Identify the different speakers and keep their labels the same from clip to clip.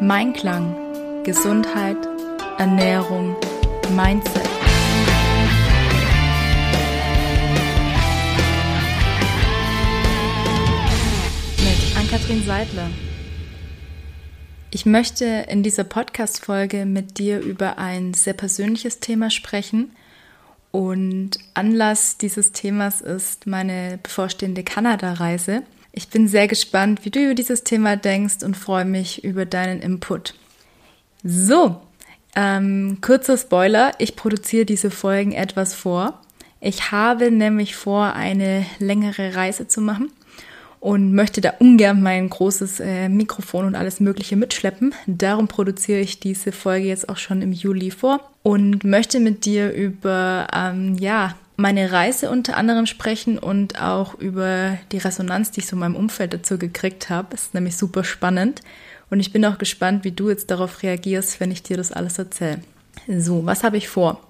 Speaker 1: Mein Klang, Gesundheit, Ernährung, Mindset. Mit Ann-Kathrin Seidler. Ich möchte in dieser Podcast-Folge mit dir über ein sehr persönliches Thema sprechen. Und Anlass dieses Themas ist meine bevorstehende Kanada-Reise. Ich bin sehr gespannt, wie du über dieses Thema denkst und freue mich über deinen Input. So, ähm, kurzer Spoiler, ich produziere diese Folgen etwas vor. Ich habe nämlich vor, eine längere Reise zu machen und möchte da ungern mein großes äh, Mikrofon und alles Mögliche mitschleppen. Darum produziere ich diese Folge jetzt auch schon im Juli vor und möchte mit dir über ähm, ja meine Reise unter anderem sprechen und auch über die Resonanz, die ich so in meinem Umfeld dazu gekriegt habe. Ist nämlich super spannend. Und ich bin auch gespannt, wie du jetzt darauf reagierst, wenn ich dir das alles erzähle. So, was habe ich vor?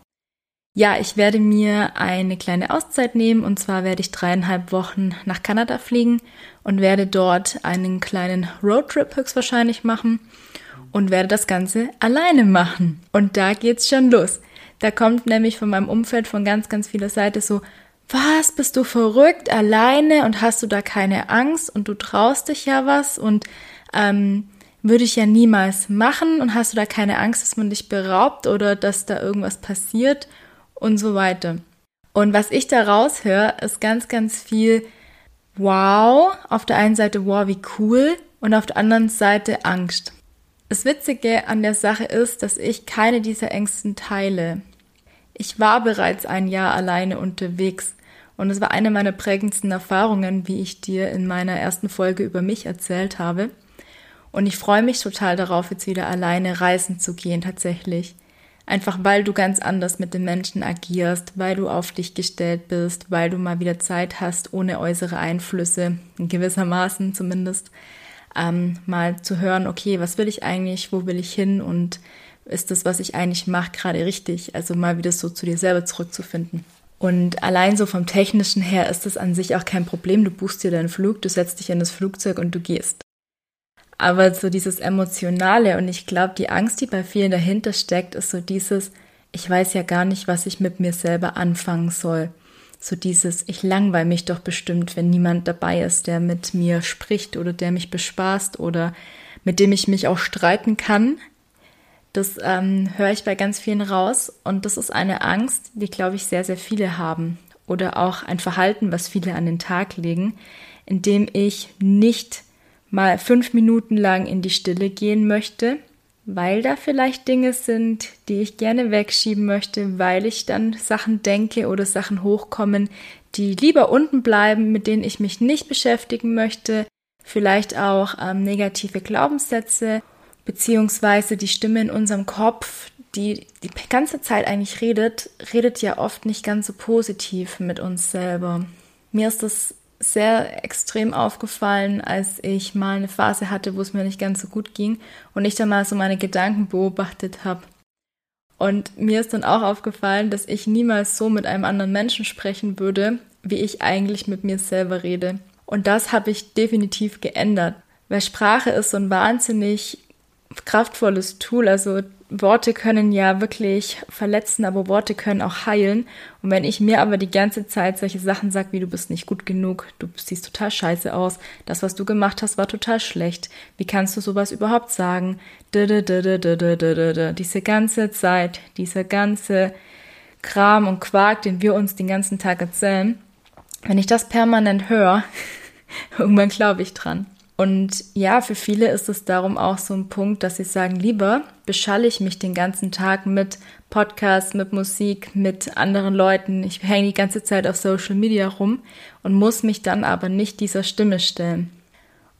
Speaker 1: Ja, ich werde mir eine kleine Auszeit nehmen und zwar werde ich dreieinhalb Wochen nach Kanada fliegen und werde dort einen kleinen Roadtrip höchstwahrscheinlich machen und werde das Ganze alleine machen. Und da geht's schon los. Da kommt nämlich von meinem Umfeld von ganz, ganz vieler Seite so, was, bist du verrückt, alleine? Und hast du da keine Angst? Und du traust dich ja was? Und ähm, würde ich ja niemals machen? Und hast du da keine Angst, dass man dich beraubt oder dass da irgendwas passiert? Und so weiter. Und was ich da raushöre, ist ganz, ganz viel Wow, auf der einen Seite wow, wie cool. Und auf der anderen Seite Angst. Das Witzige an der Sache ist, dass ich keine dieser Ängsten teile. Ich war bereits ein Jahr alleine unterwegs und es war eine meiner prägendsten Erfahrungen, wie ich dir in meiner ersten Folge über mich erzählt habe. Und ich freue mich total darauf, jetzt wieder alleine reisen zu gehen, tatsächlich. Einfach weil du ganz anders mit den Menschen agierst, weil du auf dich gestellt bist, weil du mal wieder Zeit hast, ohne äußere Einflüsse, in gewissermaßen zumindest, ähm, mal zu hören, okay, was will ich eigentlich, wo will ich hin und ist das, was ich eigentlich mache, gerade richtig? Also mal wieder so zu dir selber zurückzufinden. Und allein so vom technischen her ist das an sich auch kein Problem. Du buchst dir deinen Flug, du setzt dich in das Flugzeug und du gehst. Aber so dieses Emotionale und ich glaube, die Angst, die bei vielen dahinter steckt, ist so dieses, ich weiß ja gar nicht, was ich mit mir selber anfangen soll. So dieses, ich langweile mich doch bestimmt, wenn niemand dabei ist, der mit mir spricht oder der mich bespaßt oder mit dem ich mich auch streiten kann. Das ähm, höre ich bei ganz vielen raus und das ist eine Angst, die, glaube ich, sehr, sehr viele haben. Oder auch ein Verhalten, was viele an den Tag legen, indem ich nicht mal fünf Minuten lang in die Stille gehen möchte, weil da vielleicht Dinge sind, die ich gerne wegschieben möchte, weil ich dann Sachen denke oder Sachen hochkommen, die lieber unten bleiben, mit denen ich mich nicht beschäftigen möchte, vielleicht auch ähm, negative Glaubenssätze beziehungsweise die Stimme in unserem Kopf, die die ganze Zeit eigentlich redet, redet ja oft nicht ganz so positiv mit uns selber. Mir ist das sehr extrem aufgefallen, als ich mal eine Phase hatte, wo es mir nicht ganz so gut ging und ich dann mal so meine Gedanken beobachtet habe. Und mir ist dann auch aufgefallen, dass ich niemals so mit einem anderen Menschen sprechen würde, wie ich eigentlich mit mir selber rede. Und das habe ich definitiv geändert, weil Sprache ist so ein wahnsinnig kraftvolles Tool. Also Worte können ja wirklich verletzen, aber Worte können auch heilen. Und wenn ich mir aber die ganze Zeit solche Sachen sage, wie du bist nicht gut genug, du siehst total scheiße aus, das, was du gemacht hast, war total schlecht, wie kannst du sowas überhaupt sagen? Diese ganze Zeit, dieser ganze Kram und Quark, den wir uns den ganzen Tag erzählen, wenn ich das permanent höre, irgendwann glaube ich dran. Und ja, für viele ist es darum auch so ein Punkt, dass sie sagen, lieber beschalle ich mich den ganzen Tag mit Podcasts, mit Musik, mit anderen Leuten. Ich hänge die ganze Zeit auf Social Media rum und muss mich dann aber nicht dieser Stimme stellen.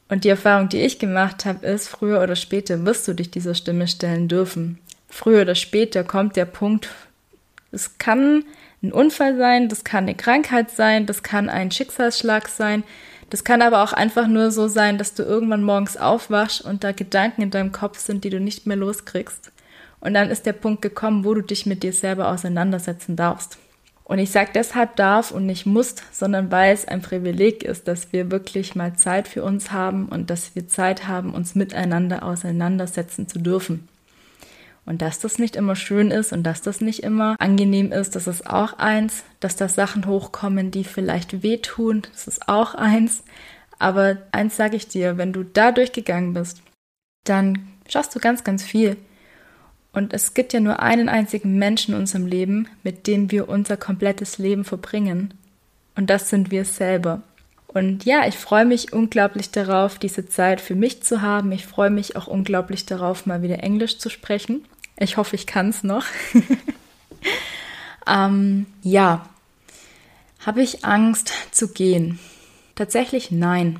Speaker 1: Und die Erfahrung, die ich gemacht habe, ist, früher oder später wirst du dich dieser Stimme stellen dürfen. Früher oder später kommt der Punkt, es kann ein Unfall sein, das kann eine Krankheit sein, das kann ein Schicksalsschlag sein, das kann aber auch einfach nur so sein, dass du irgendwann morgens aufwachst und da Gedanken in deinem Kopf sind, die du nicht mehr loskriegst. Und dann ist der Punkt gekommen, wo du dich mit dir selber auseinandersetzen darfst. Und ich sage deshalb darf und nicht muss, sondern weil es ein Privileg ist, dass wir wirklich mal Zeit für uns haben und dass wir Zeit haben, uns miteinander auseinandersetzen zu dürfen. Und dass das nicht immer schön ist und dass das nicht immer angenehm ist, das ist auch eins. Dass da Sachen hochkommen, die vielleicht wehtun, das ist auch eins. Aber eins sage ich dir, wenn du da durchgegangen bist, dann schaffst du ganz, ganz viel. Und es gibt ja nur einen einzigen Menschen in unserem Leben, mit dem wir unser komplettes Leben verbringen. Und das sind wir selber. Und ja, ich freue mich unglaublich darauf, diese Zeit für mich zu haben. Ich freue mich auch unglaublich darauf, mal wieder Englisch zu sprechen. Ich hoffe, ich kann es noch. ähm, ja, habe ich Angst zu gehen? Tatsächlich nein.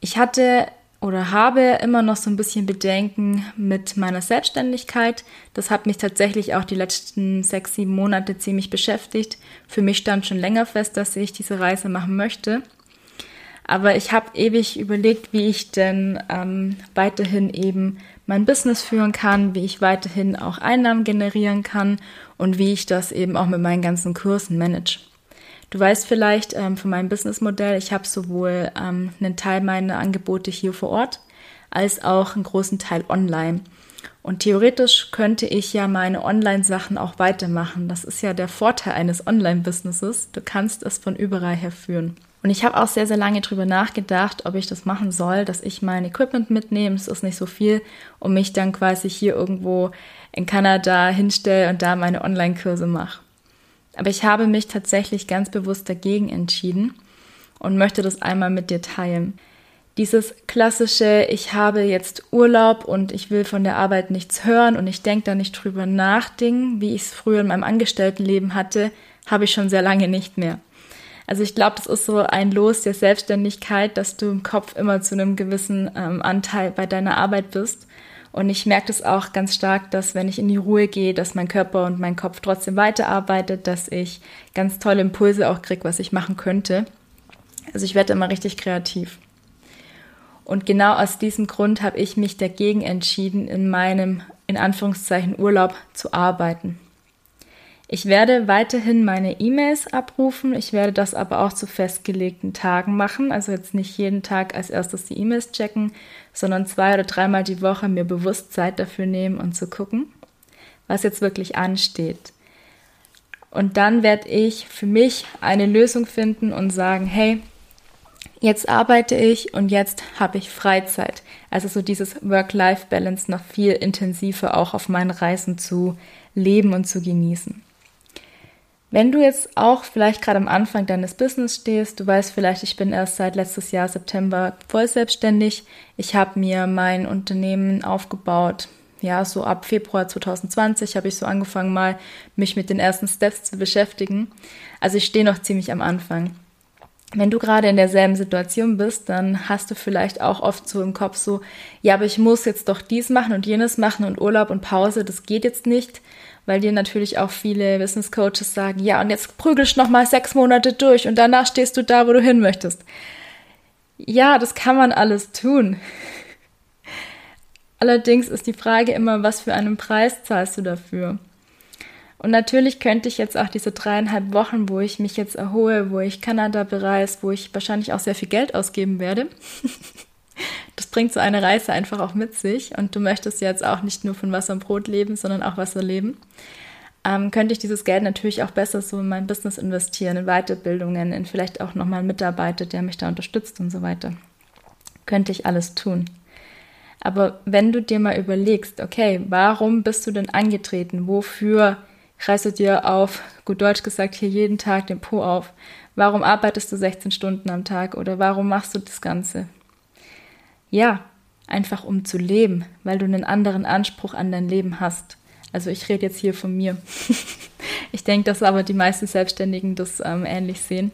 Speaker 1: Ich hatte oder habe immer noch so ein bisschen Bedenken mit meiner Selbstständigkeit. Das hat mich tatsächlich auch die letzten sechs, sieben Monate ziemlich beschäftigt. Für mich stand schon länger fest, dass ich diese Reise machen möchte. Aber ich habe ewig überlegt, wie ich denn ähm, weiterhin eben mein Business führen kann, wie ich weiterhin auch Einnahmen generieren kann und wie ich das eben auch mit meinen ganzen Kursen manage. Du weißt vielleicht ähm, von meinem Businessmodell, ich habe sowohl ähm, einen Teil meiner Angebote hier vor Ort als auch einen großen Teil online. Und theoretisch könnte ich ja meine Online-Sachen auch weitermachen. Das ist ja der Vorteil eines Online-Businesses. Du kannst es von überall her führen. Und ich habe auch sehr, sehr lange drüber nachgedacht, ob ich das machen soll, dass ich mein Equipment mitnehme. Es ist nicht so viel, und mich dann quasi hier irgendwo in Kanada hinstelle und da meine Online-Kurse mache. Aber ich habe mich tatsächlich ganz bewusst dagegen entschieden und möchte das einmal mit dir teilen. Dieses klassische, ich habe jetzt Urlaub und ich will von der Arbeit nichts hören und ich denke da nicht drüber nach, Ding, wie ich es früher in meinem Angestelltenleben hatte, habe ich schon sehr lange nicht mehr. Also ich glaube, das ist so ein Los der Selbstständigkeit, dass du im Kopf immer zu einem gewissen ähm, Anteil bei deiner Arbeit bist und ich merke das auch ganz stark, dass wenn ich in die Ruhe gehe, dass mein Körper und mein Kopf trotzdem weiterarbeitet, dass ich ganz tolle Impulse auch kriege, was ich machen könnte. Also ich werde immer richtig kreativ. Und genau aus diesem Grund habe ich mich dagegen entschieden, in meinem, in Anführungszeichen, Urlaub zu arbeiten. Ich werde weiterhin meine E-Mails abrufen. Ich werde das aber auch zu festgelegten Tagen machen. Also jetzt nicht jeden Tag als erstes die E-Mails checken, sondern zwei oder dreimal die Woche mir bewusst Zeit dafür nehmen und zu gucken, was jetzt wirklich ansteht. Und dann werde ich für mich eine Lösung finden und sagen, hey, jetzt arbeite ich und jetzt habe ich Freizeit. Also so dieses Work-Life-Balance noch viel intensiver auch auf meinen Reisen zu leben und zu genießen. Wenn du jetzt auch vielleicht gerade am Anfang deines Business stehst, du weißt vielleicht, ich bin erst seit letztes Jahr September voll selbstständig. Ich habe mir mein Unternehmen aufgebaut. Ja, so ab Februar 2020 habe ich so angefangen, mal mich mit den ersten Steps zu beschäftigen. Also ich stehe noch ziemlich am Anfang. Wenn du gerade in derselben Situation bist, dann hast du vielleicht auch oft so im Kopf so, ja, aber ich muss jetzt doch dies machen und jenes machen und Urlaub und Pause, das geht jetzt nicht weil dir natürlich auch viele Business Coaches sagen, ja, und jetzt prügelst noch mal sechs Monate durch und danach stehst du da, wo du hin möchtest. Ja, das kann man alles tun. Allerdings ist die Frage immer, was für einen Preis zahlst du dafür? Und natürlich könnte ich jetzt auch diese dreieinhalb Wochen, wo ich mich jetzt erhole, wo ich Kanada bereise, wo ich wahrscheinlich auch sehr viel Geld ausgeben werde, das bringt so eine Reise einfach auch mit sich und du möchtest jetzt auch nicht nur von Wasser und Brot leben, sondern auch Wasser leben. Ähm, könnte ich dieses Geld natürlich auch besser so in mein Business investieren, in Weiterbildungen, in vielleicht auch nochmal einen Mitarbeiter, der mich da unterstützt und so weiter. Könnte ich alles tun. Aber wenn du dir mal überlegst, okay, warum bist du denn angetreten? Wofür reißt du dir auf, gut Deutsch gesagt, hier jeden Tag den Po auf? Warum arbeitest du 16 Stunden am Tag oder warum machst du das Ganze? Ja, einfach um zu leben, weil du einen anderen Anspruch an dein Leben hast. Also ich rede jetzt hier von mir. ich denke, dass aber die meisten Selbstständigen das ähm, ähnlich sehen.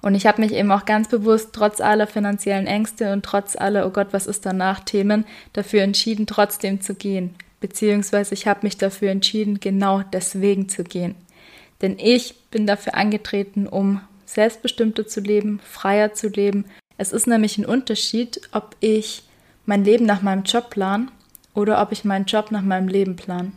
Speaker 1: Und ich habe mich eben auch ganz bewusst, trotz aller finanziellen Ängste und trotz aller, oh Gott, was ist danach Themen, dafür entschieden, trotzdem zu gehen. Beziehungsweise ich habe mich dafür entschieden, genau deswegen zu gehen. Denn ich bin dafür angetreten, um selbstbestimmter zu leben, freier zu leben es ist nämlich ein Unterschied, ob ich mein Leben nach meinem Job plan oder ob ich meinen Job nach meinem Leben plan.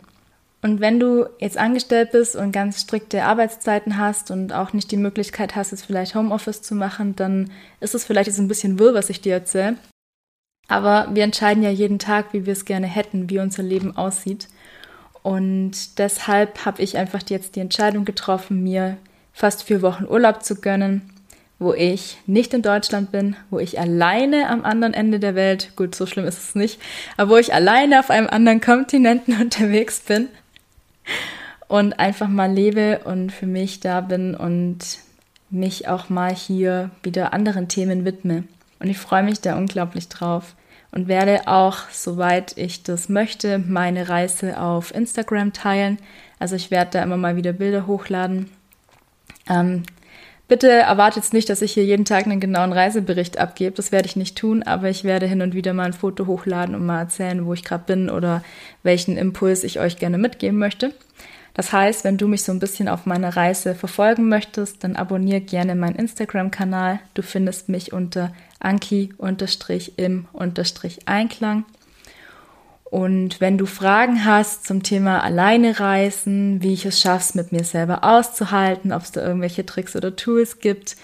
Speaker 1: Und wenn du jetzt angestellt bist und ganz strikte Arbeitszeiten hast und auch nicht die Möglichkeit hast, jetzt vielleicht Homeoffice zu machen, dann ist es vielleicht jetzt ein bisschen wirr, was ich dir erzähle. Aber wir entscheiden ja jeden Tag, wie wir es gerne hätten, wie unser Leben aussieht. Und deshalb habe ich einfach jetzt die Entscheidung getroffen, mir fast vier Wochen Urlaub zu gönnen, wo ich nicht in Deutschland bin, wo ich alleine am anderen Ende der Welt, gut, so schlimm ist es nicht, aber wo ich alleine auf einem anderen Kontinenten unterwegs bin und einfach mal lebe und für mich da bin und mich auch mal hier wieder anderen Themen widme. Und ich freue mich da unglaublich drauf und werde auch, soweit ich das möchte, meine Reise auf Instagram teilen. Also ich werde da immer mal wieder Bilder hochladen. Ähm, bitte erwartet jetzt nicht, dass ich hier jeden Tag einen genauen Reisebericht abgebe. Das werde ich nicht tun, aber ich werde hin und wieder mal ein Foto hochladen und mal erzählen, wo ich gerade bin oder welchen Impuls ich euch gerne mitgeben möchte. Das heißt, wenn du mich so ein bisschen auf meiner Reise verfolgen möchtest, dann abonniere gerne meinen Instagram-Kanal. Du findest mich unter Anki-im-Einklang. Und wenn du Fragen hast zum Thema alleine reisen, wie ich es schaffst, mit mir selber auszuhalten, ob es da irgendwelche Tricks oder Tools gibt,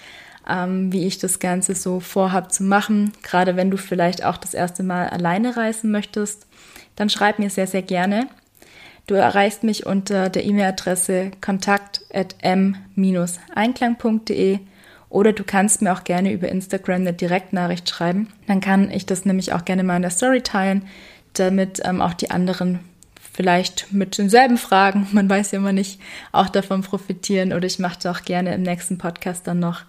Speaker 1: ähm, wie ich das Ganze so vorhab zu machen, gerade wenn du vielleicht auch das erste Mal alleine reisen möchtest, dann schreib mir sehr, sehr gerne. Du erreichst mich unter der E-Mail-Adresse kontakt.m-einklang.de oder du kannst mir auch gerne über Instagram eine Direktnachricht schreiben. Dann kann ich das nämlich auch gerne mal in der Story teilen, damit ähm, auch die anderen vielleicht mit denselben Fragen, man weiß ja immer nicht, auch davon profitieren. Oder ich mache auch gerne im nächsten Podcast dann noch,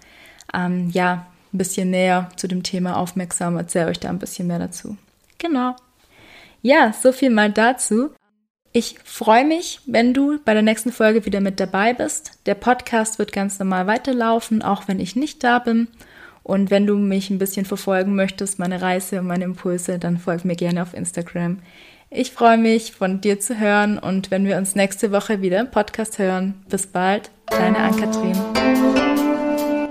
Speaker 1: ähm, ja, ein bisschen näher zu dem Thema aufmerksam, erzähle euch da ein bisschen mehr dazu. Genau. Ja, so viel mal dazu. Ich freue mich, wenn du bei der nächsten Folge wieder mit dabei bist. Der Podcast wird ganz normal weiterlaufen, auch wenn ich nicht da bin. Und wenn du mich ein bisschen verfolgen möchtest, meine Reise und meine Impulse, dann folg mir gerne auf Instagram. Ich freue mich, von dir zu hören und wenn wir uns nächste Woche wieder im Podcast hören. Bis bald, deine Ann-Kathrin.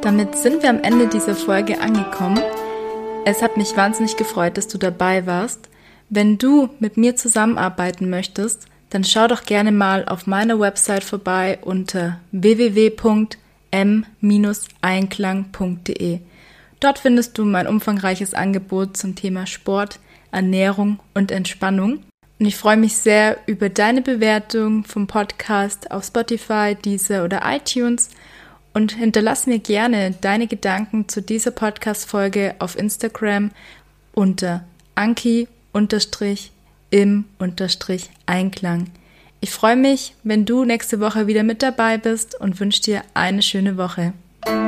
Speaker 1: Damit sind wir am Ende dieser Folge angekommen. Es hat mich wahnsinnig gefreut, dass du dabei warst. Wenn du mit mir zusammenarbeiten möchtest, dann schau doch gerne mal auf meiner Website vorbei unter www.m-einklang.de. Dort findest du mein umfangreiches Angebot zum Thema Sport, Ernährung und Entspannung. Und ich freue mich sehr über deine Bewertung vom Podcast auf Spotify, Deezer oder iTunes und hinterlass mir gerne deine Gedanken zu dieser Podcast-Folge auf Instagram unter anki im Unterstrich Einklang. Ich freue mich, wenn du nächste Woche wieder mit dabei bist und wünsche dir eine schöne Woche.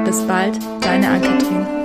Speaker 1: Bis bald, deine Ann-Kathrin.